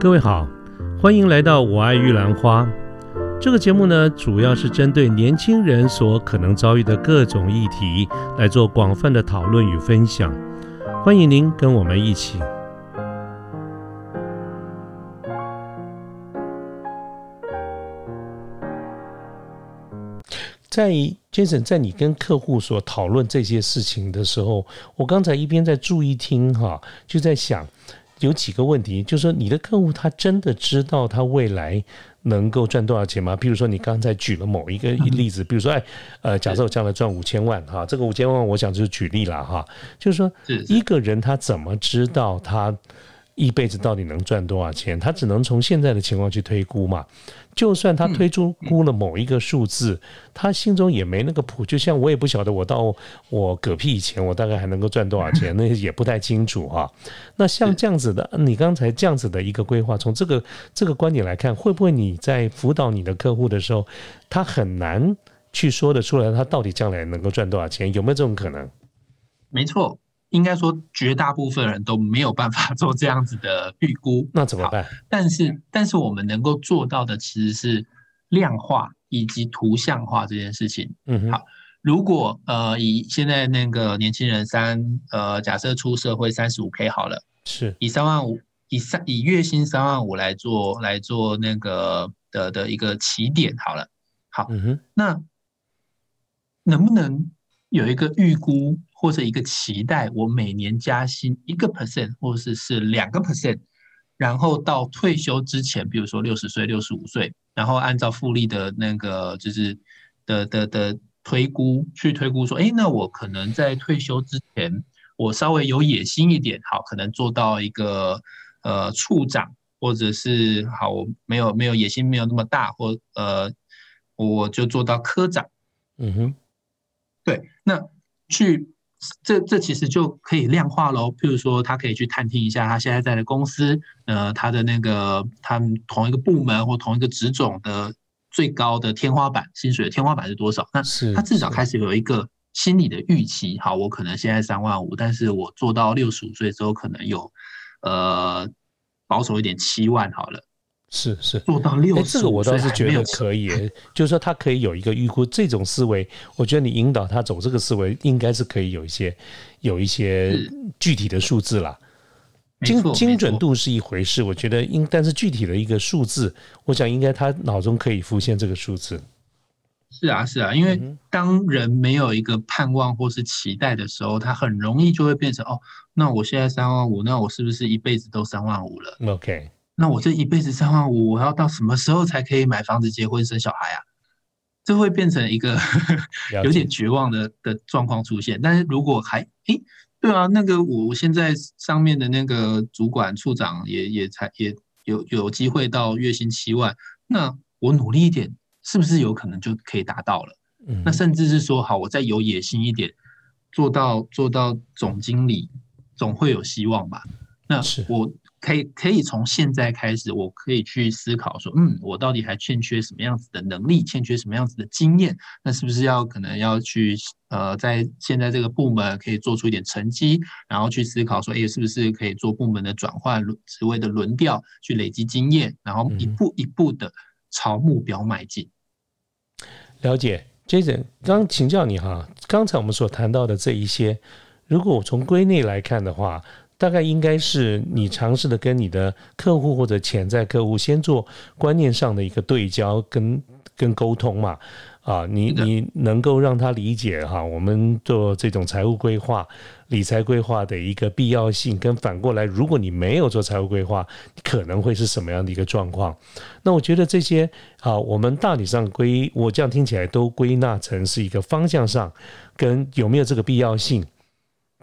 各位好，欢迎来到我爱玉兰花。这个节目呢，主要是针对年轻人所可能遭遇的各种议题来做广泛的讨论与分享。欢迎您跟我们一起。在 Jason，在你跟客户所讨论这些事情的时候，我刚才一边在注意听哈，就在想。有几个问题，就是说你的客户他真的知道他未来能够赚多少钱吗？比如说你刚才举了某一个例子，比如说哎，呃，假设我将来赚五千万哈，这个五千万我想就是举例了哈，就是说一个人他怎么知道他？一辈子到底能赚多少钱？他只能从现在的情况去推估嘛。就算他推出估了某一个数字，他心中也没那个谱。就像我也不晓得，我到我嗝屁以前，我大概还能够赚多少钱，那也不太清楚哈。那像这样子的，你刚才这样子的一个规划，从这个这个观点来看，会不会你在辅导你的客户的时候，他很难去说得出来，他到底将来能够赚多少钱？有没有这种可能？没错。应该说，绝大部分人都没有办法 做这样子的预估。那怎么办？但是，但是我们能够做到的其实是量化以及图像化这件事情。嗯，好。如果呃，以现在那个年轻人三呃，假设出社会三十五 K 好了，是以三万五以三以月薪三万五来做来做那个的的一个起点好了。好，嗯哼，那能不能有一个预估？或者一个期待，我每年加薪一个 percent，或者是是两个 percent，然后到退休之前，比如说六十岁、六十五岁，然后按照复利的那个就是的的的推估去推估说，哎，那我可能在退休之前，我稍微有野心一点，好，可能做到一个呃处长，或者是好，我没有没有野心没有那么大，或呃我就做到科长，嗯哼，对，那去。这这其实就可以量化喽。譬如说，他可以去探听一下他现在在的公司，呃，他的那个他们同一个部门或同一个职种的最高的天花板薪水的天花板是多少？那他至少开始有一个心理的预期。好，我可能现在三万五，但是我做到六十五岁之后，可能有呃保守一点七万好了。是是，做到六十，这个我倒是觉得可以，就是说他可以有一个预估，这种思维，我觉得你引导他走这个思维，应该是可以有一些有一些具体的数字啦。精精准度是一回事，我觉得应，但是具体的一个数字，我想应该他脑中可以浮现这个数字。是啊是啊，因为当人没有一个盼望或是期待的时候，他很容易就会变成哦，那我现在三万五，那我是不是一辈子都三万五了？OK。那我这一辈子三万五，我要到什么时候才可以买房子、结婚、生小孩啊？这会变成一个有点绝望的的状况出现。但是如果还诶，对啊，那个我现在上面的那个主管、处长也也才也有有机会到月薪七万，那我努力一点，是不是有可能就可以达到了？那甚至是说，好，我再有野心一点，做到做到总经理，总会有希望吧？那我。可以可以从现在开始，我可以去思考说，嗯，我到底还欠缺什么样子的能力，欠缺什么样子的经验？那是不是要可能要去呃，在现在这个部门可以做出一点成绩，然后去思考说，哎，是不是可以做部门的转换、职位的轮调，去累积经验，然后一步一步的朝目标迈进。了解，Jason，刚请教你哈，刚才我们所谈到的这一些，如果我从归类来看的话。大概应该是你尝试的跟你的客户或者潜在客户先做观念上的一个对焦跟跟沟通嘛，啊，你你能够让他理解哈，我们做这种财务规划、理财规划的一个必要性，跟反过来，如果你没有做财务规划，可能会是什么样的一个状况？那我觉得这些啊，我们大体上归我这样听起来都归纳成是一个方向上跟有没有这个必要性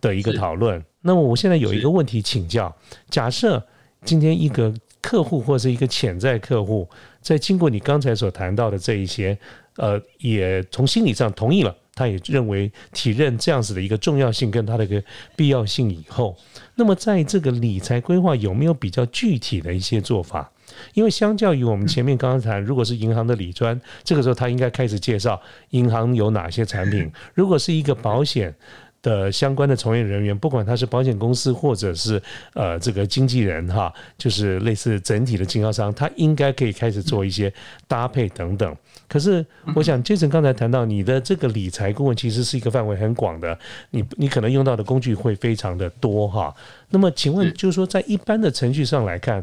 的一个讨论。那么我现在有一个问题请教：假设今天一个客户或者一个潜在客户，在经过你刚才所谈到的这一些，呃，也从心理上同意了，他也认为体认这样子的一个重要性跟他的一个必要性以后，那么在这个理财规划有没有比较具体的一些做法？因为相较于我们前面刚刚谈，如果是银行的理专，这个时候他应该开始介绍银行有哪些产品；如果是一个保险。的相关的从业人员，不管他是保险公司或者是呃这个经纪人哈，就是类似整体的经销商，他应该可以开始做一些搭配等等。可是我想，Jason 刚才谈到你的这个理财顾问其实是一个范围很广的，你你可能用到的工具会非常的多哈。那么请问，就是说在一般的程序上来看，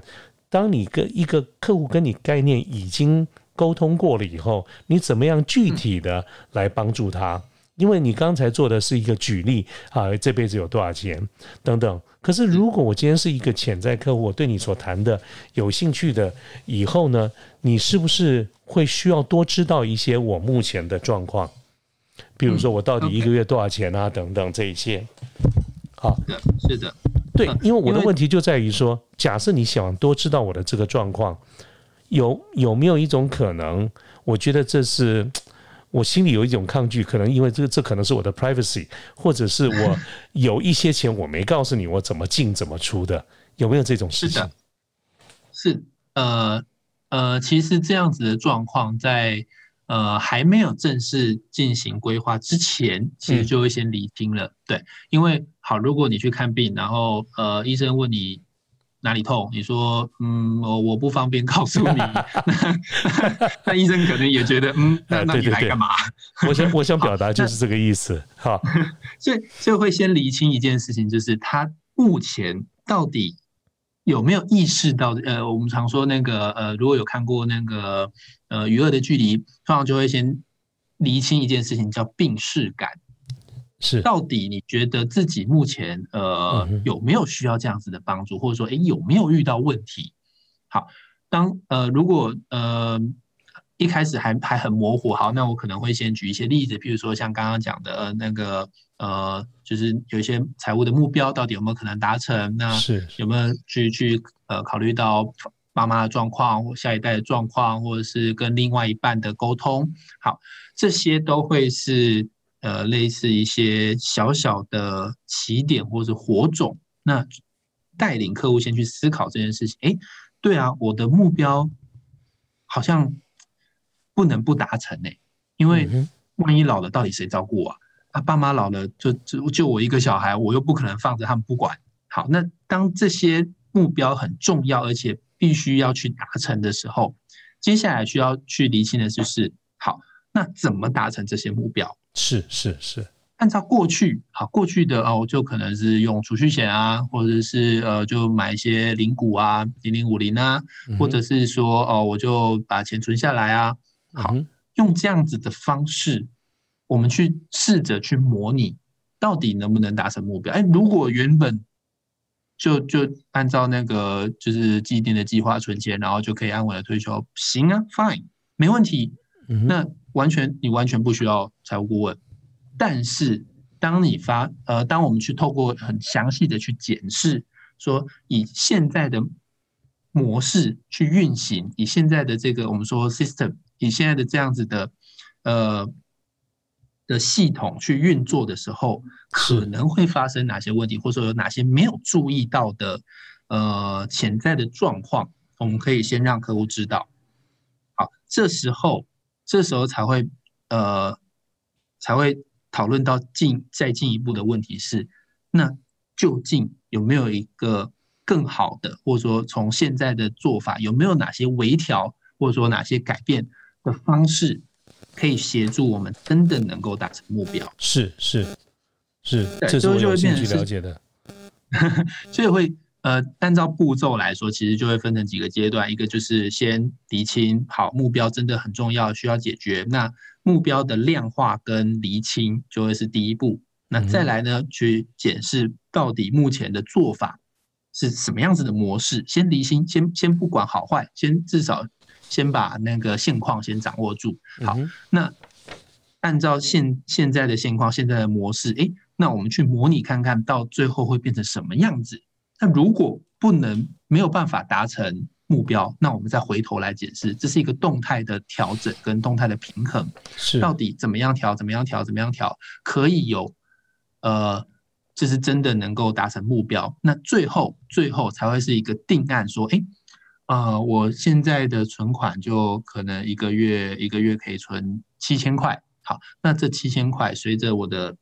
当你跟一个客户跟你概念已经沟通过了以后，你怎么样具体的来帮助他？因为你刚才做的是一个举例啊，这辈子有多少钱等等。可是如果我今天是一个潜在客户，我对你所谈的有兴趣的，以后呢，你是不是会需要多知道一些我目前的状况？比如说我到底一个月多少钱啊，等等这一些。好，是的，是的，对，因为我的问题就在于说，假设你想多知道我的这个状况，有有没有一种可能？我觉得这是。我心里有一种抗拒，可能因为这个，这可能是我的 privacy，或者是我 有一些钱我没告诉你我怎么进怎么出的，有没有这种事情？是呃呃，其实这样子的状况在呃还没有正式进行规划之前，其实就会先理清了。对，因为好，如果你去看病，然后呃医生问你。哪里痛？你说，嗯，我我不方便告诉你。那医生可能也觉得，嗯，那那你来干嘛？我想我想表达 就是这个意思。好，所以就会先厘清一件事情，就是他目前到底有没有意识到？呃，我们常说那个，呃，如果有看过那个，呃，娱乐的距离，通常就会先厘清一件事情，叫病视感。是，到底你觉得自己目前呃有没有需要这样子的帮助，或者说，哎，有没有遇到问题？好，当呃如果呃一开始还还很模糊，好，那我可能会先举一些例子，比如说像刚刚讲的那个呃，就是有一些财务的目标到底有没有可能达成？那是有没有去去呃考虑到爸妈的状况或下一代的状况，或者是跟另外一半的沟通？好，这些都会是。呃，类似一些小小的起点或者火种，那带领客户先去思考这件事情。哎，对啊，我的目标好像不能不达成呢，因为万一老了，到底谁照顾啊？啊，爸妈老了，就就就我一个小孩，我又不可能放着他们不管。好，那当这些目标很重要，而且必须要去达成的时候，接下来需要去厘清的就是，好，那怎么达成这些目标？是是是，按照过去啊过去的哦，就可能是用储蓄险啊，或者是呃，就买一些零股啊，零零五零啊，或者是说哦，我就把钱存下来啊。好，用这样子的方式，我们去试着去模拟，到底能不能达成目标？哎，如果原本就就按照那个就是既定的计划存钱，然后就可以安稳的退休，行啊，fine，没问题。那完全，你完全不需要财务顾问。但是，当你发呃，当我们去透过很详细的去检视，说以现在的模式去运行，以现在的这个我们说 system，以现在的这样子的呃的系统去运作的时候，可能会发生哪些问题，或者说有哪些没有注意到的呃潜在的状况，我们可以先让客户知道。好，这时候。这时候才会，呃，才会讨论到进再进一步的问题是，那究竟有没有一个更好的，或者说从现在的做法有没有哪些微调，或者说哪些改变的方式，可以协助我们真的能够达成目标？是是是，这是我有兴趣了解的，所以会。呃，按照步骤来说，其实就会分成几个阶段。一个就是先厘清好目标，真的很重要，需要解决。那目标的量化跟厘清就会是第一步。那再来呢，去检视到底目前的做法是什么样子的模式。先厘清，先先不管好坏，先至少先把那个现况先掌握住。好，那按照现现在的现况，现在的模式，诶，那我们去模拟看看到最后会变成什么样子。那如果不能没有办法达成目标，那我们再回头来解释，这是一个动态的调整跟动态的平衡，是。到底怎么样调，怎么样调，怎么样调，可以有呃，就是真的能够达成目标。那最后最后才会是一个定案，说，哎，呃，我现在的存款就可能一个月一个月可以存七千块，好，那这七千块随着我的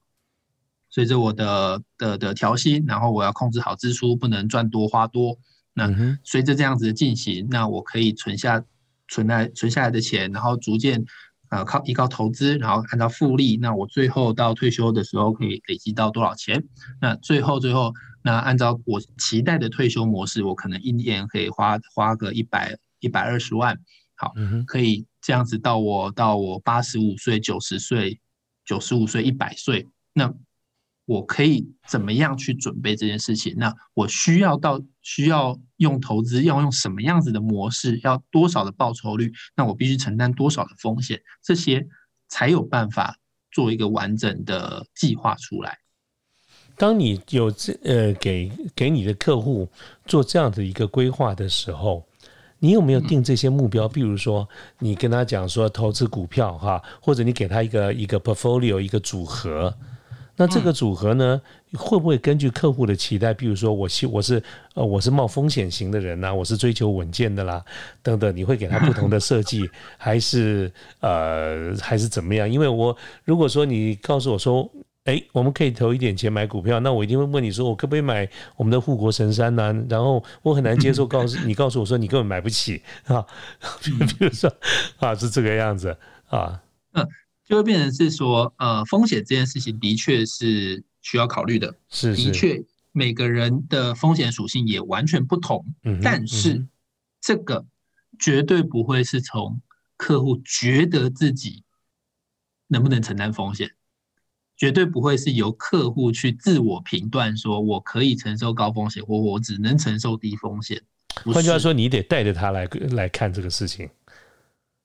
随着我的的的调薪，然后我要控制好支出，不能赚多花多。那随着这样子的进行，那我可以存下存来存下来的钱，然后逐渐呃靠依靠投资，然后按照复利，那我最后到退休的时候可以累积到多少钱？那最后最后那按照我期待的退休模式，我可能一年可以花花个一百一百二十万，好，可以这样子到我到我八十五岁、九十岁、九十五岁、一百岁，那。我可以怎么样去准备这件事情？那我需要到需要用投资，要用什么样子的模式？要多少的报酬率？那我必须承担多少的风险？这些才有办法做一个完整的计划出来。当你有这呃给给你的客户做这样的一个规划的时候，你有没有定这些目标？比如说，你跟他讲说投资股票哈，或者你给他一个一个 portfolio 一个组合。那这个组合呢，会不会根据客户的期待？比如说，我希我是呃我是冒风险型的人呐，我是追求稳健的啦，等等，你会给他不同的设计，还是呃还是怎么样？因为我如果说你告诉我说，哎，我们可以投一点钱买股票，那我一定会问你说，我可不可以买我们的护国神山呢？然后我很难接受，告诉你告诉我说你根本买不起啊，比如说啊是这个样子啊，嗯。就会变成是说，呃，风险这件事情的确是需要考虑的，是的确每个人的风险属性也完全不同，但是这个绝对不会是从客户觉得自己能不能承担风险，绝对不会是由客户去自我评断说我可以承受高风险，或我只能承受低风险。换句话说，你得带着他来来看这个事情，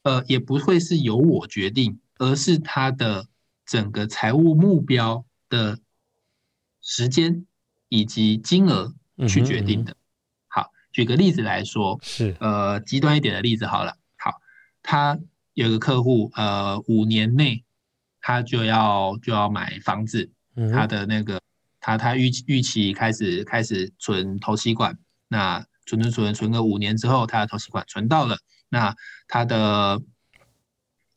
呃，也不会是由我决定。而是他的整个财务目标的时间以及金额去决定的。好，举个例子来说，是呃极端一点的例子好了。好，他有个客户，呃，五年内他就要就要买房子，他的那个他他预预期开始开始存投期款，那存存存存个五年之后，他的投期款存到了，那他的。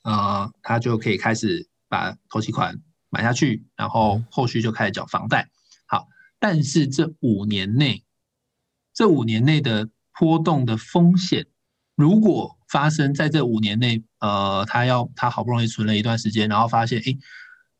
呃，他就可以开始把投期款买下去，然后后续就开始缴房贷。好，但是这五年内，这五年内的波动的风险，如果发生在这五年内，呃，他要他好不容易存了一段时间，然后发现，哎，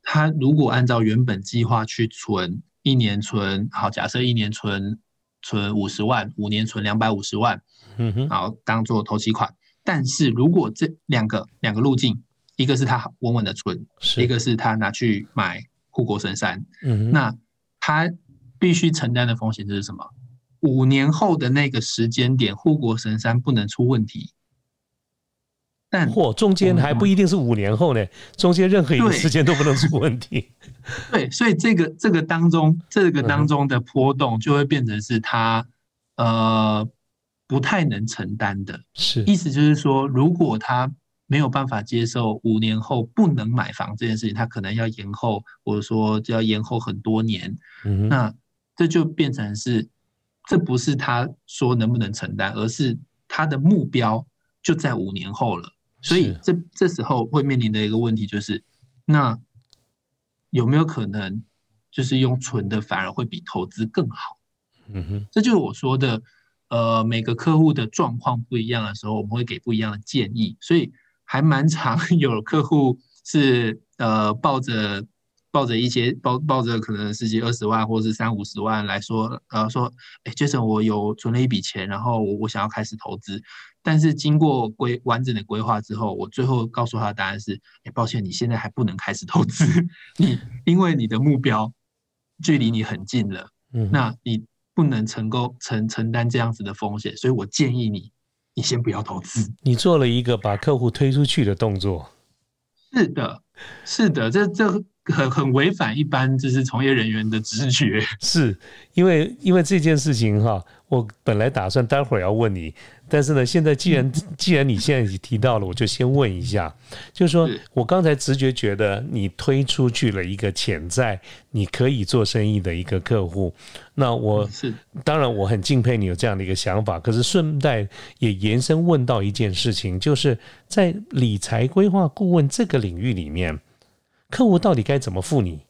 他如果按照原本计划去存，一年存，好，假设一年存存五十万，五年存两百五十万，嗯哼，好，当做投期款。但是如果这两个两个路径，一个是他稳稳的存，一个是他拿去买护国神山，嗯，那他必须承担的风险就是什么？五年后的那个时间点，护国神山不能出问题。但或中间还不一定是五年后呢，中间任何一个时间都不能出问题。对，所以这个这个当中，这个当中的波动就会变成是他呃。不太能承担的，是意思就是说，如果他没有办法接受五年后不能买房这件事情，他可能要延后，或者说就要延后很多年。嗯，那这就变成是，这不是他说能不能承担，而是他的目标就在五年后了。所以这这时候会面临的一个问题就是，那有没有可能就是用存的反而会比投资更好？嗯哼，这就是我说的。呃，每个客户的状况不一样的时候，我们会给不一样的建议，所以还蛮常 有客户是呃抱着抱着一些抱抱着可能十几二十万或者是三五十万来说，呃说，哎，Jason，我有存了一笔钱，然后我我想要开始投资，但是经过规完整的规划之后，我最后告诉他的答案是，哎，抱歉，你现在还不能开始投资，你因为你的目标距离你很近了，嗯，那你。不能成功承承担这样子的风险，所以我建议你，你先不要投资。你做了一个把客户推出去的动作。是的，是的，这这很很违反一般就是从业人员的直觉。是因为因为这件事情哈。我本来打算待会儿要问你，但是呢，现在既然 既然你现在已经提到了，我就先问一下，就是说我刚才直觉觉得你推出去了一个潜在你可以做生意的一个客户，那我是当然我很敬佩你有这样的一个想法，可是顺带也延伸问到一件事情，就是在理财规划顾问这个领域里面，客户到底该怎么付你？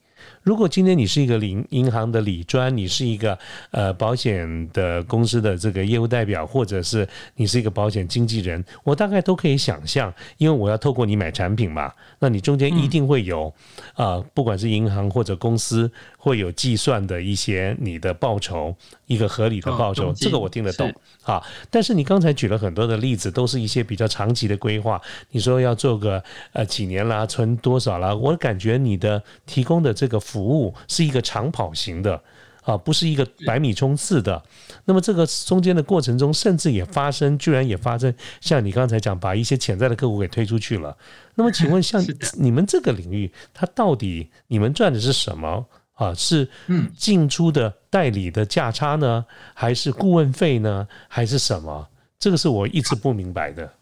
如果今天你是一个银银行的理专，你是一个呃保险的公司的这个业务代表，或者是你是一个保险经纪人，我大概都可以想象，因为我要透过你买产品嘛，那你中间一定会有啊，不管是银行或者公司会有计算的一些你的报酬，一个合理的报酬，这个我听得懂啊。但是你刚才举了很多的例子，都是一些比较长期的规划，你说要做个呃几年啦，存多少啦，我感觉你的提供的这个服务是一个长跑型的啊，不是一个百米冲刺的。那么这个中间的过程中，甚至也发生，居然也发生，像你刚才讲，把一些潜在的客户给推出去了。那么请问，像 你们这个领域，它到底你们赚的是什么啊？是进出的代理的价差呢，还是顾问费呢，还是什么？这个是我一直不明白的。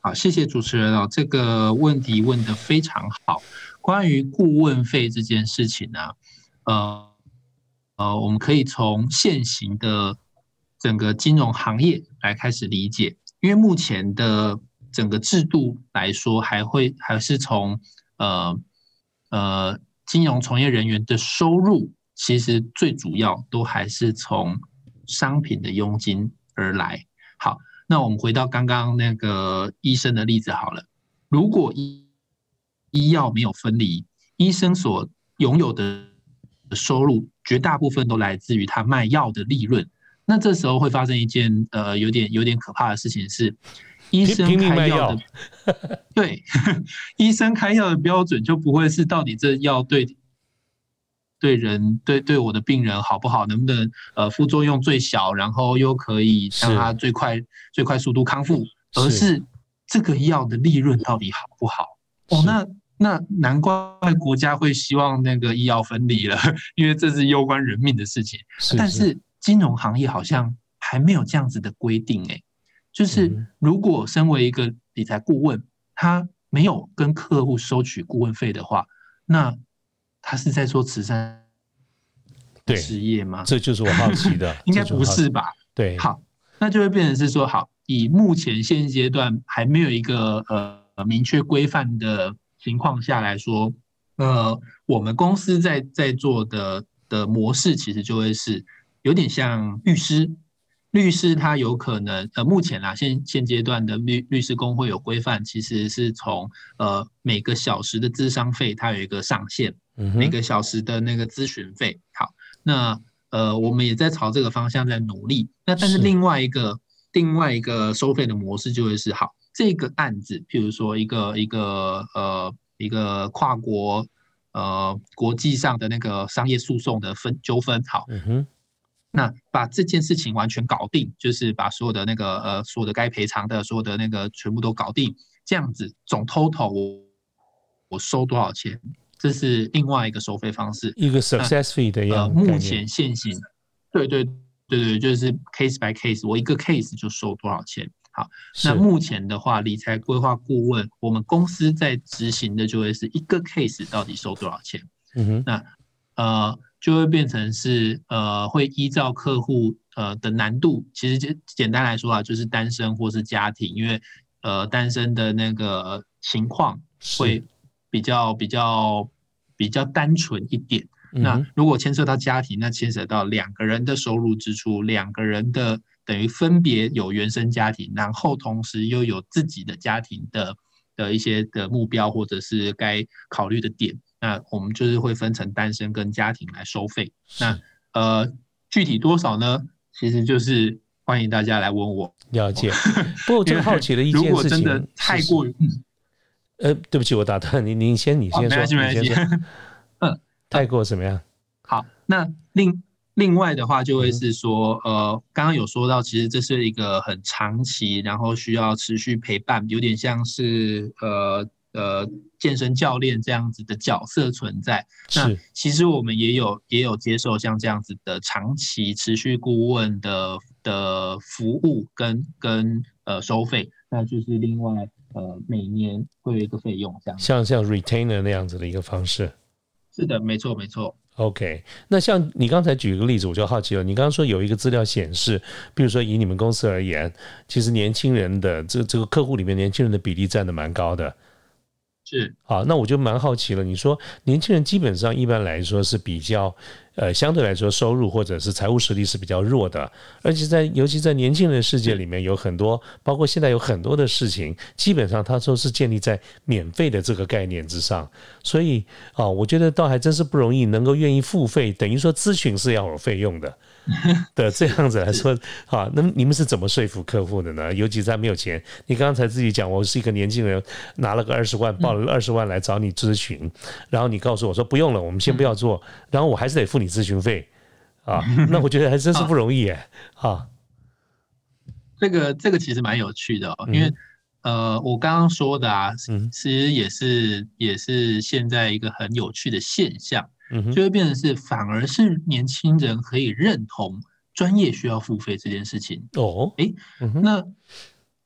好，谢谢主持人哦，这个问题问得非常好。关于顾问费这件事情呢，呃呃，我们可以从现行的整个金融行业来开始理解，因为目前的整个制度来说，还会还是从呃呃金融从业人员的收入，其实最主要都还是从商品的佣金而来。好，那我们回到刚刚那个医生的例子好了，如果医医药没有分离，医生所拥有的收入绝大部分都来自于他卖药的利润。那这时候会发生一件呃有点有点可怕的事情是，医生开药的 对 医生开药的标准就不会是到底这药对对人对对我的病人好不好，能不能呃副作用最小，然后又可以让他最快最快速度康复，而是这个药的利润到底好不好？哦，那。那难怪国家会希望那个医药分离了，因为这是攸关人命的事情。但是金融行业好像还没有这样子的规定，哎，就是如果身为一个理财顾问，他没有跟客户收取顾问费的话，那他是在做慈善事业吗？这就是我好奇的，应该不是吧？对，好，那就会变成是说，好，以目前现阶段还没有一个呃明确规范的。情况下来说，呃，我们公司在在做的的模式，其实就会是有点像律师。律师他有可能，呃，目前啦，现现阶段的律律师工会有规范，其实是从呃每个小时的咨商费，它有一个上限，每个小时的那个咨询费。好，那呃，我们也在朝这个方向在努力。那但是另外一个另外一个收费的模式就会是好。这个案子，譬如说一个一个呃一个跨国呃国际上的那个商业诉讼的分纠纷，好，那把这件事情完全搞定，就是把所有的那个呃所有的该赔偿的所有的那个全部都搞定，这样子总 total 我我收多少钱？这是另外一个收费方式，一个 success fee 的样目前现行，对对对对，就是 case by case，我一个 case 就收多少钱？好，那目前的话，理财规划顾问，我们公司在执行的就会是一个 case 到底收多少钱。嗯哼，那呃就会变成是呃会依照客户呃的难度，其实简简单来说啊，就是单身或是家庭，因为呃单身的那个情况会比较比较比较单纯一点。那如果牵涉到家庭，那牵涉到两个人的收入支出，两个人的。等于分别有原生家庭，然后同时又有自己的家庭的的一些的目标，或者是该考虑的点。那我们就是会分成单身跟家庭来收费。那呃，具体多少呢？其实就是欢迎大家来问我了解。不过我最好奇的一件事情，如果真的太过于……呃，对不起，我打断您，您先，你先说，你先说。嗯，太过怎么样？好，那另。另外的话，就会是说，呃，刚刚有说到，其实这是一个很长期，然后需要持续陪伴，有点像是呃呃健身教练这样子的角色存在。那其实我们也有也有接受像这样子的长期持续顾问的的服务跟跟呃收费，那就是另外呃每年会有一个费用这样。像像 retainer 那样子的一个方式。是的，没错没错。OK，那像你刚才举一个例子，我就好奇了。你刚刚说有一个资料显示，比如说以你们公司而言，其实年轻人的这这个客户里面，年轻人的比例占的蛮高的。是，好，那我就蛮好奇了。你说年轻人基本上一般来说是比较，呃，相对来说收入或者是财务实力是比较弱的，而且在尤其在年轻人世界里面，有很多，包括现在有很多的事情，基本上他说是建立在免费的这个概念之上。所以啊，我觉得倒还真是不容易，能够愿意付费，等于说咨询是要有费用的。的这样子来说，啊，那你们是怎么说服客户的呢？尤其在没有钱，你刚才自己讲，我是一个年轻人，拿了个二十万，报了二十万来找你咨询，然后你告诉我说不用了，我们先不要做，然后我还是得付你咨询费，啊，那我觉得还真是不容易哎，啊，这个这个其实蛮有趣的哦，因为呃，我刚刚说的啊，其实也是也是现在一个很有趣的现象。就会变成是，反而是年轻人可以认同专业需要付费这件事情哦。哎，那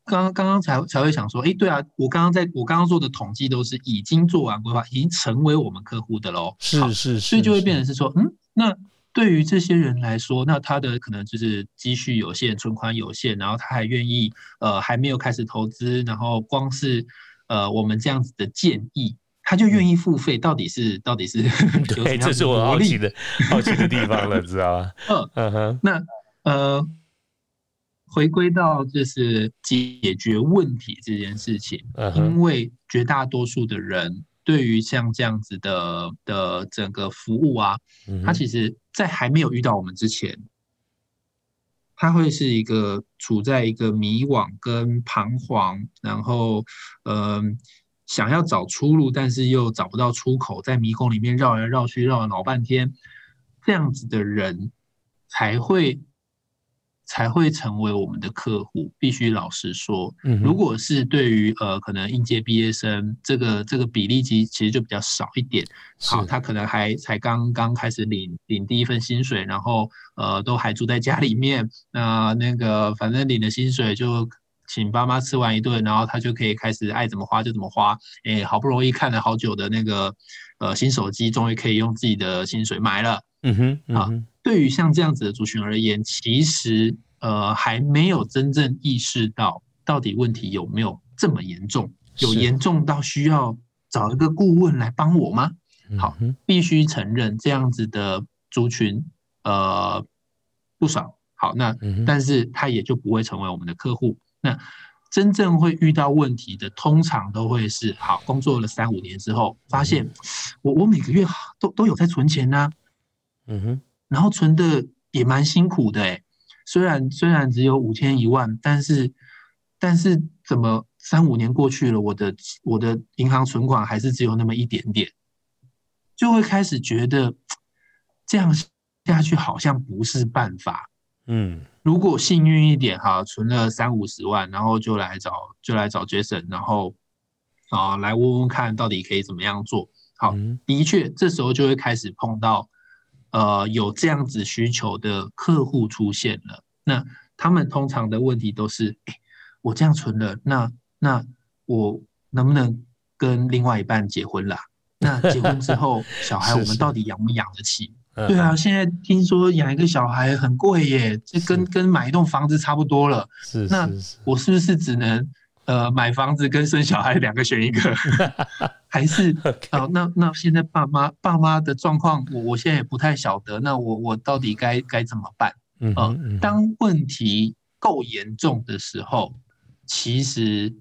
刚刚刚刚才才会想说，哎，对啊，我刚刚在我刚刚做的统计都是已经做完规划，已经成为我们客户的喽。是是是，所以就会变成是说，嗯，那对于这些人来说，那他的可能就是积蓄有限，存款有限，然后他还愿意呃还没有开始投资，然后光是呃我们这样子的建议。他就愿意付费，到底是到底是？对，这是我好奇的好奇的地方了，知道吗？嗯嗯哼。那呃，回归到就是解决问题这件事情，因为绝大多数的人对于像这样子的的整个服务啊，他其实在还没有遇到我们之前，他会是一个处在一个迷惘跟彷徨，然后嗯。想要找出路，但是又找不到出口，在迷宫里面绕来绕去，绕了老半天，这样子的人才会才会成为我们的客户。必须老实说，如果是对于呃可能应届毕业生，这个这个比例其其实就比较少一点。好，他可能还才刚刚开始领领第一份薪水，然后呃都还住在家里面，那那个反正领的薪水就。请爸妈吃完一顿，然后他就可以开始爱怎么花就怎么花。哎，好不容易看了好久的那个呃新手机，终于可以用自己的薪水买了。嗯哼，啊，对于像这样子的族群而言，其实呃还没有真正意识到到底问题有没有这么严重，有严重到需要找一个顾问来帮我吗？好，必须承认这样子的族群呃不少。好，那但是他也就不会成为我们的客户。那真正会遇到问题的，通常都会是好工作了三五年之后，发现我我每个月都都有在存钱呢，嗯哼，然后存的也蛮辛苦的哎，虽然虽然只有五千一万，但是但是怎么三五年过去了，我的我的银行存款还是只有那么一点点，就会开始觉得这样下去好像不是办法，嗯。如果幸运一点哈，存了三五十万，然后就来找就来找 Jason，然后啊来问问看到底可以怎么样做好。的确，这时候就会开始碰到呃有这样子需求的客户出现了。那他们通常的问题都是：哎，我这样存了，那那我能不能跟另外一半结婚啦？那结婚之后，小孩我们到底养不养得起？对啊，现在听说养一个小孩很贵耶，这跟跟买一栋房子差不多了。是，那我是不是只能呃买房子跟生小孩两个选一个？还是 哦？那那现在爸妈爸妈的状况，我我现在也不太晓得。那我我到底该该怎么办？嗯，当问题够严重的时候，其实。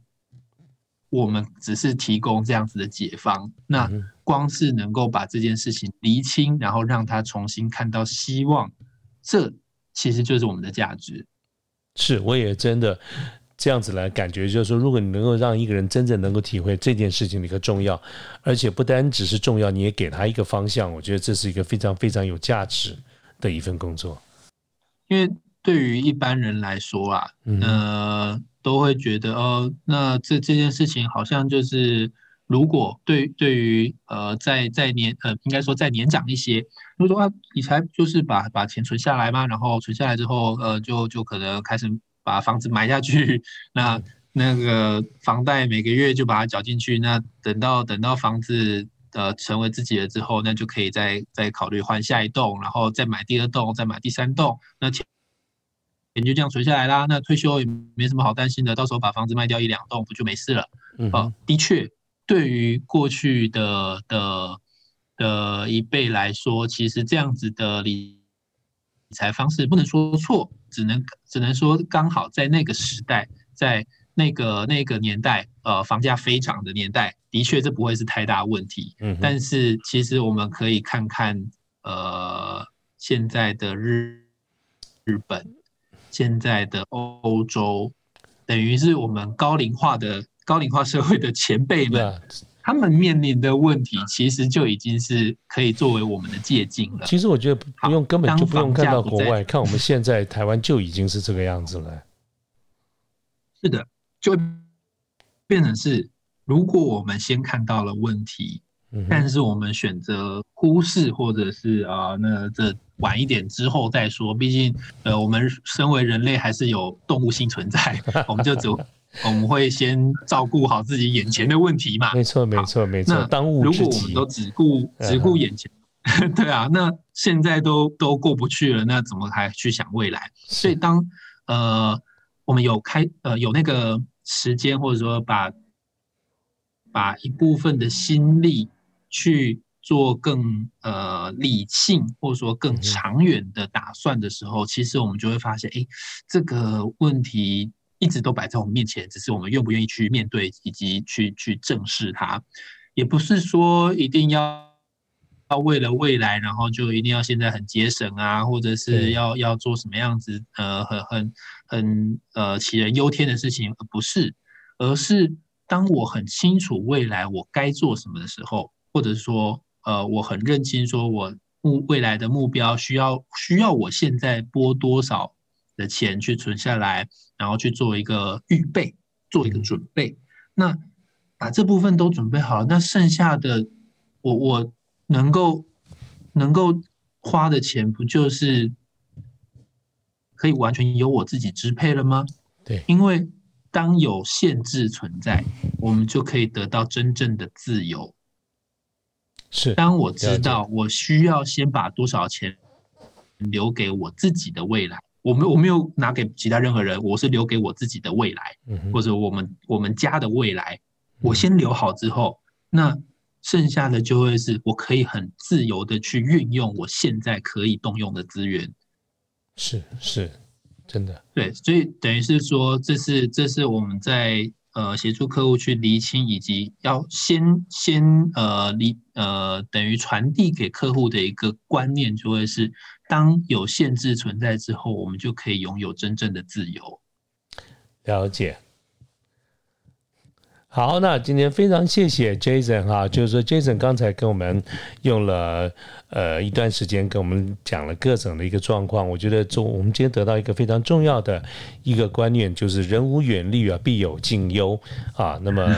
我们只是提供这样子的解方，那光是能够把这件事情厘清，然后让他重新看到希望，这其实就是我们的价值。是，我也真的这样子来感觉，就是说，如果你能够让一个人真正能够体会这件事情的一个重要，而且不单只是重要，你也给他一个方向，我觉得这是一个非常非常有价值的一份工作。因为对于一般人来说啊，呃。都会觉得哦，那这这件事情好像就是，如果对对于呃，在在年呃，应该说再年长一些，如果说啊，理财就是把把钱存下来嘛，然后存下来之后，呃，就就可能开始把房子买下去，那那个房贷每个月就把它缴进去，那等到等到房子呃成为自己的之后，那就可以再再考虑换下一栋，然后再买第二栋，再买第三栋，那钱。钱就这样存下来啦，那退休也没什么好担心的，到时候把房子卖掉一两栋不就没事了？啊，的确，对于过去的的的一辈来说，其实这样子的理理财方式不能说错，只能只能说刚好在那个时代，在那个那个年代，呃，房价飞涨的年代，的确这不会是太大问题。嗯，但是其实我们可以看看，呃，现在的日日本，现在的欧洲，等于是我们高龄化的。高龄化社会的前辈们，他们面临的问题，其实就已经是可以作为我们的借鉴了。其实我觉得不用，根本就不用看到国外，看我们现在台湾就已经是这个样子了。是的，就变成是，如果我们先看到了问题，但是我们选择忽视，或者是啊，那这晚一点之后再说。毕竟，呃，我们身为人类还是有动物性存在，我们就只。我们会先照顾好自己眼前的问题嘛？没错，没错，没错。当务。如果我们都只顾只顾眼前，对啊，那现在都都过不去了，那怎么还去想未来？所以当呃我们有开呃有那个时间，或者说把把一部分的心力去做更呃理性，或者说更长远的打算的时候，其实我们就会发现，哎，这个问题。一直都摆在我们面前，只是我们愿不愿意去面对以及去去正视它，也不是说一定要要为了未来，然后就一定要现在很节省啊，或者是要要做什么样子呃很很很呃杞人忧天的事情，不是，而是当我很清楚未来我该做什么的时候，或者说呃我很认清说我目未来的目标需要需要我现在拨多少的钱去存下来。然后去做一个预备，做一个准备。那把这部分都准备好，那剩下的我我能够能够花的钱，不就是可以完全由我自己支配了吗？对，因为当有限制存在，我们就可以得到真正的自由。是，当我知道我需要先把多少钱留给我自己的未来。我没我没有拿给其他任何人，我是留给我自己的未来，或者我们我们家的未来。我先留好之后，那剩下的就会是我可以很自由的去运用我现在可以动用的资源。是是，真的对，所以等于是说，这是这是我们在呃协助客户去厘清，以及要先先呃厘呃等于传递给客户的一个观念，就会是。当有限制存在之后，我们就可以拥有真正的自由。了解。好，那今天非常谢谢 Jason 哈，就是说 Jason 刚才跟我们用了呃一段时间跟我们讲了各种的一个状况，我觉得中我们今天得到一个非常重要的一个观念，就是人无远虑啊，必有近忧啊。那么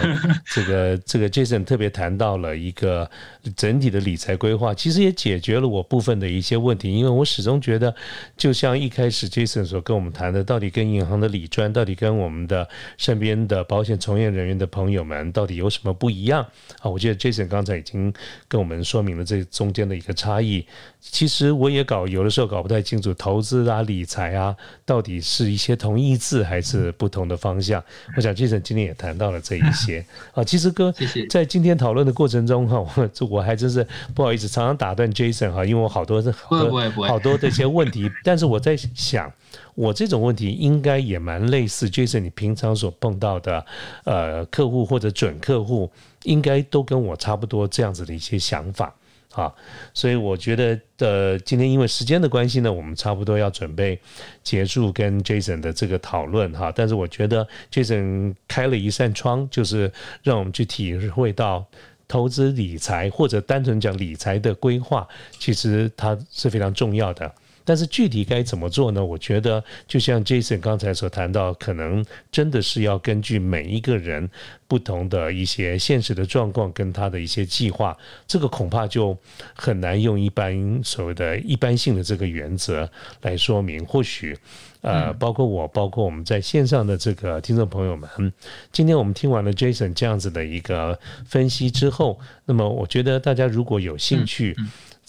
这个这个 Jason 特别谈到了一个整体的理财规划，其实也解决了我部分的一些问题，因为我始终觉得，就像一开始 Jason 所跟我们谈的，到底跟银行的理专，到底跟我们的身边的保险从业人员的朋朋友们到底有什么不一样啊？我觉得 Jason 刚才已经跟我们说明了这中间的一个差异。其实我也搞有的时候搞不太清楚，投资啊、理财啊，到底是一些同义字还是不同的方向。我想 Jason 今天也谈到了这一些 啊。其实哥，在今天讨论的过程中哈，我 我还真是不好意思，常常打断 Jason 哈，因为我好多好多好多这些问题，但是我在想。我这种问题应该也蛮类似，Jason，你平常所碰到的，呃，客户或者准客户，应该都跟我差不多这样子的一些想法啊。所以我觉得，呃，今天因为时间的关系呢，我们差不多要准备结束跟 Jason 的这个讨论哈。但是我觉得 Jason 开了一扇窗，就是让我们去体会到投资理财或者单纯讲理财的规划，其实它是非常重要的。但是具体该怎么做呢？我觉得就像 Jason 刚才所谈到，可能真的是要根据每一个人不同的一些现实的状况跟他的一些计划，这个恐怕就很难用一般所谓的一般性的这个原则来说明。或许，呃，包括我，包括我们在线上的这个听众朋友们，今天我们听完了 Jason 这样子的一个分析之后，那么我觉得大家如果有兴趣。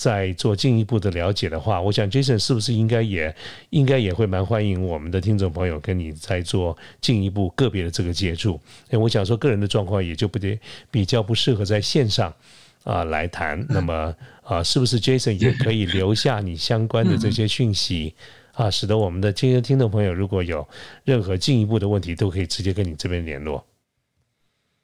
再做进一步的了解的话，我想 Jason 是不是应该也应该也会蛮欢迎我们的听众朋友跟你再做进一步个别的这个接触？因为我想说个人的状况也就不得比较不适合在线上啊来谈。那么啊，是不是 Jason 也可以留下你相关的这些讯息啊，使得我们的这些听众朋友如果有任何进一步的问题，都可以直接跟你这边联络。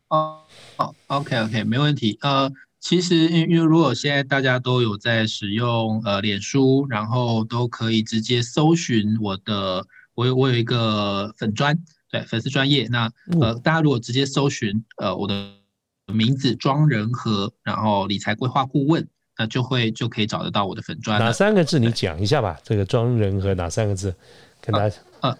哦，好，OK，OK，没问题。呃，其实因因为如果现在大家都有在使用呃脸书，然后都可以直接搜寻我的，我有我有一个粉专，对，粉丝专业。那呃，大家如果直接搜寻呃我的名字庄仁和，然后理财规划顾问，那就会就可以找得到我的粉专。哪三个字？你讲一下吧。这个庄仁和哪三个字？跟大家呃，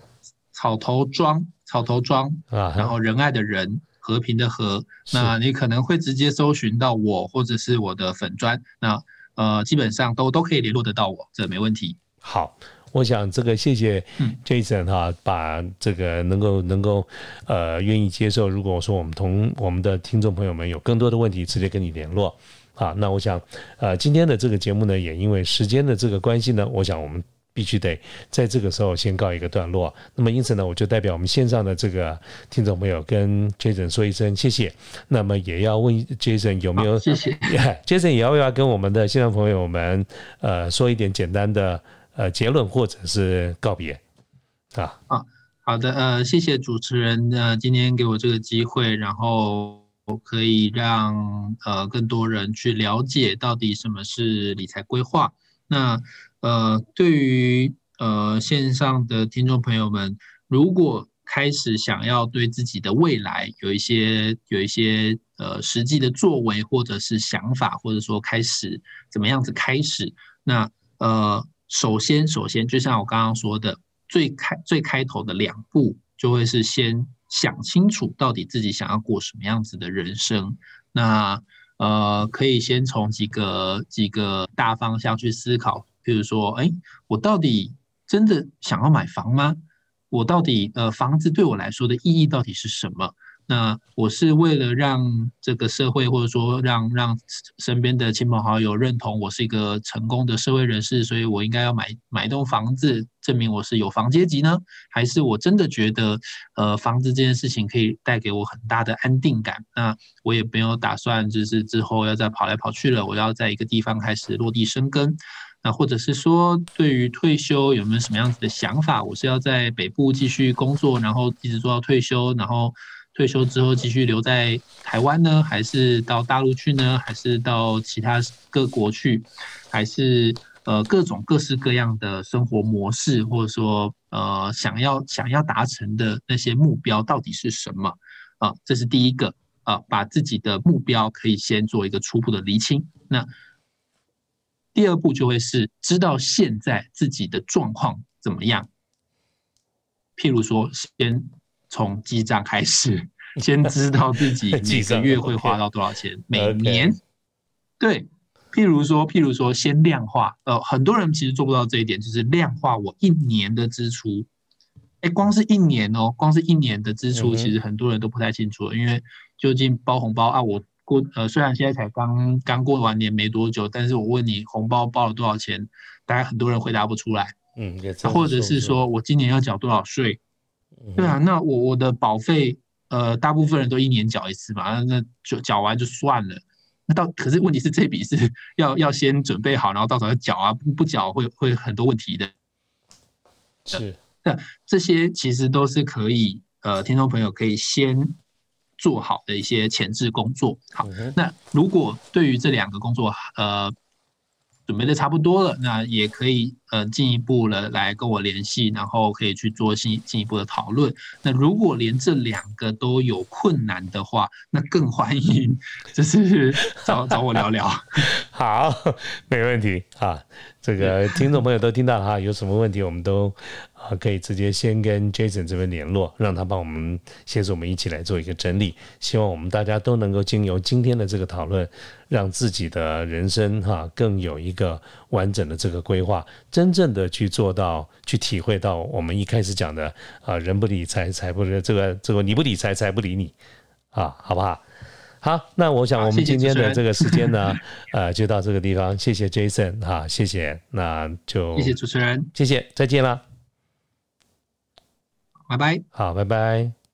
草头庄，草头庄啊，然后仁爱的仁。和平的和，那你可能会直接搜寻到我，或者是我的粉砖，那呃，基本上都都可以联络得到我，这没问题。好，我想这个谢谢 Jason 哈，把这个能够能够呃愿意接受，如果我说我们同我们的听众朋友们有更多的问题，直接跟你联络啊。那我想呃今天的这个节目呢，也因为时间的这个关系呢，我想我们。必须得在这个时候先告一个段落。那么因此呢，我就代表我们线上的这个听众朋友跟 Jason 说一声谢谢。那么也要问 Jason 有没有谢谢 Jason 也要不要跟我们的线上朋友们呃说一点简单的呃结论或者是告别啊？啊，好的，呃，谢谢主持人呃今天给我这个机会，然后可以让呃更多人去了解到底什么是理财规划。那呃，对于呃线上的听众朋友们，如果开始想要对自己的未来有一些有一些呃实际的作为，或者是想法，或者说开始怎么样子开始，那呃，首先首先就像我刚刚说的，最开最开头的两步，就会是先想清楚到底自己想要过什么样子的人生。那呃，可以先从几个几个大方向去思考。譬如说，哎，我到底真的想要买房吗？我到底呃，房子对我来说的意义到底是什么？那我是为了让这个社会，或者说让让身边的亲朋好友认同我是一个成功的社会人士，所以我应该要买买一栋房子，证明我是有房阶级呢？还是我真的觉得，呃，房子这件事情可以带给我很大的安定感？那我也没有打算就是之后要再跑来跑去了，我要在一个地方开始落地生根。那或者是说，对于退休有没有什么样子的想法？我是要在北部继续工作，然后一直做到退休，然后退休之后继续留在台湾呢，还是到大陆去呢？还是到其他各国去？还是呃各种各式各样的生活模式，或者说呃想要想要达成的那些目标到底是什么？啊，这是第一个啊，把自己的目标可以先做一个初步的厘清。那第二步就会是知道现在自己的状况怎么样，譬如说，先从记账开始，先知道自己每个月会花到多少钱，每年，对，譬如说，譬如说，先量化，呃，很多人其实做不到这一点，就是量化我一年的支出，哎，光是一年哦，光是一年的支出，其实很多人都不太清楚，因为究竟包红包啊，我。过呃，虽然现在才刚刚过完年没多久，但是我问你红包包了多少钱，大概很多人回答不出来。嗯，或者是说我今年要缴多少税？对啊，那我我的保费，呃，大部分人都一年缴一次嘛，那就缴完就算了。那到可是问题是这笔是要要先准备好，然后到时候要缴啊，不不缴会会很多问题的。是，那这些其实都是可以，呃，听众朋友可以先。做好的一些前置工作。好，那如果对于这两个工作，呃，准备的差不多了，那也可以呃进一步的来跟我联系，然后可以去做进进一步的讨论。那如果连这两个都有困难的话，那更欢迎就是找找我聊聊。好，没问题啊。这个听众朋友都听到哈，有什么问题我们都。啊，可以直接先跟 Jason 这边联络，让他帮我们协助我们一起来做一个整理。希望我们大家都能够经由今天的这个讨论，让自己的人生哈更有一个完整的这个规划，真正的去做到，去体会到我们一开始讲的啊，人不理财，财不这个这个你不理财，财不理你啊，好不好？好，那我想我们今天的这个时间呢，呃，就到这个地方。谢谢 Jason 哈，谢谢，那就谢谢主持人，谢谢，再见了，拜拜，好，拜拜。